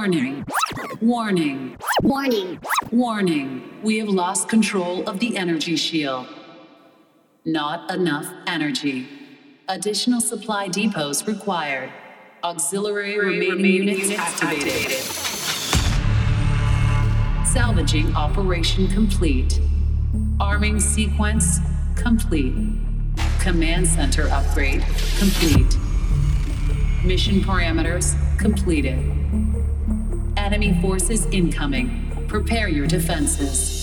Warning. Warning. Warning. Warning. We have lost control of the energy shield. Not enough energy. Additional supply depots required. Auxiliary remaining, remaining units, units activated. activated. Salvaging operation complete. Arming sequence complete. Command center upgrade complete. Mission parameters completed. Enemy forces incoming. Prepare your defenses.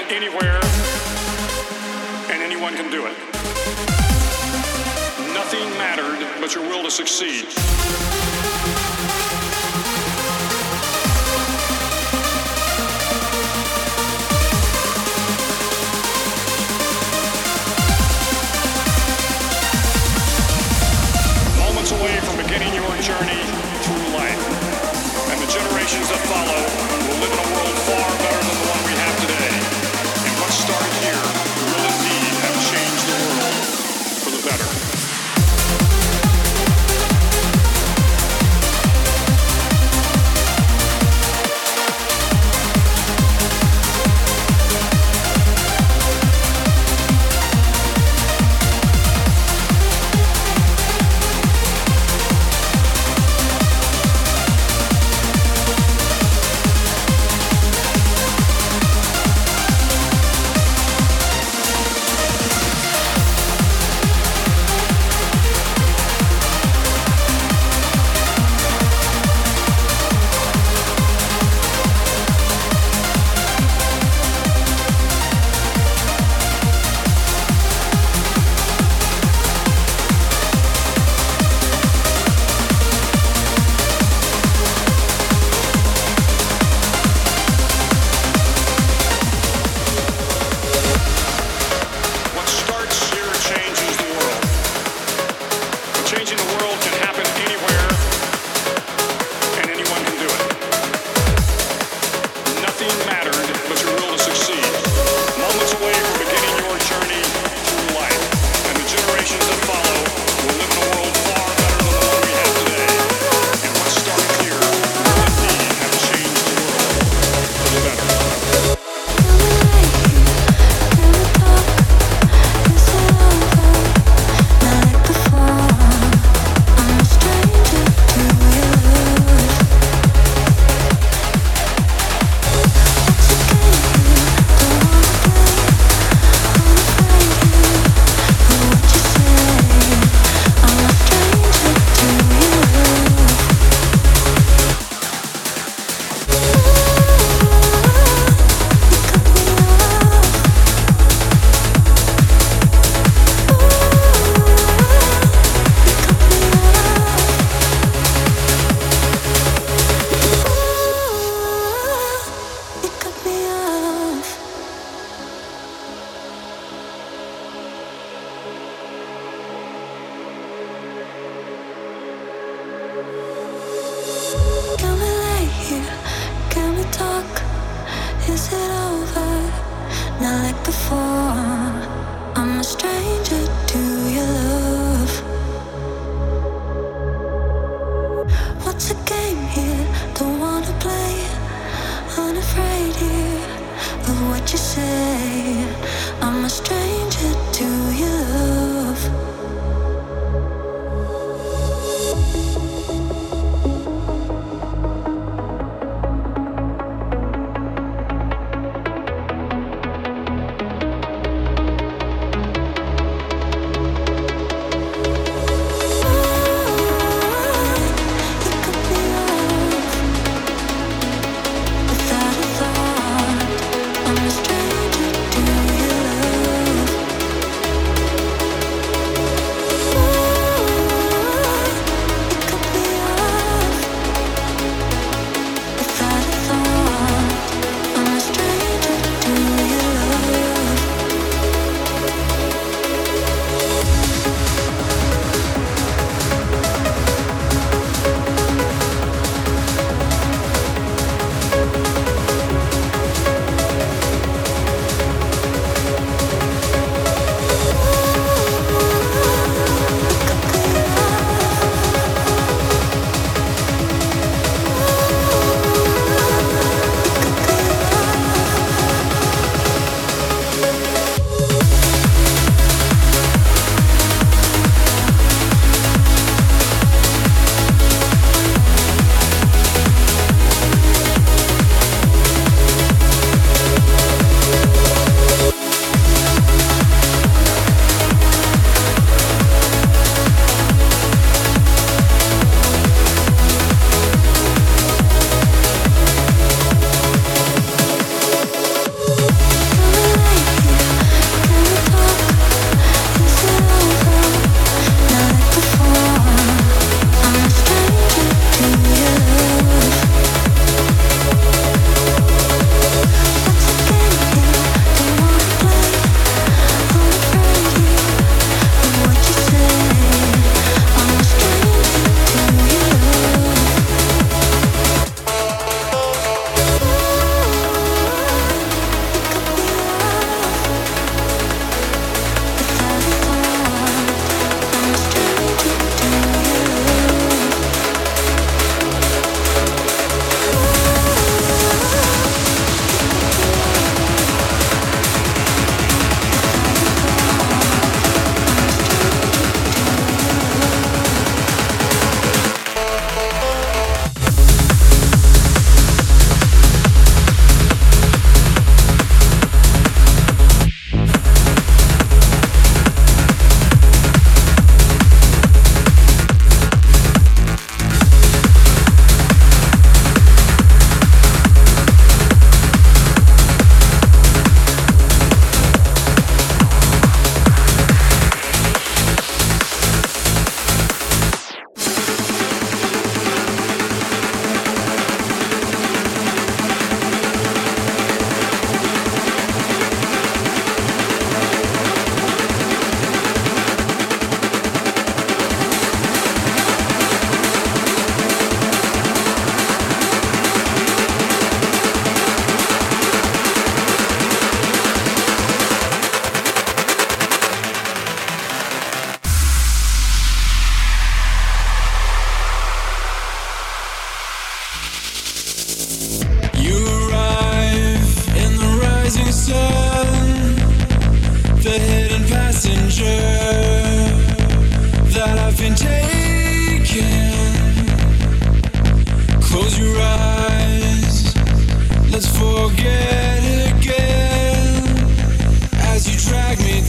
Of do it. Nothing mattered but your will to you.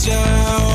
down.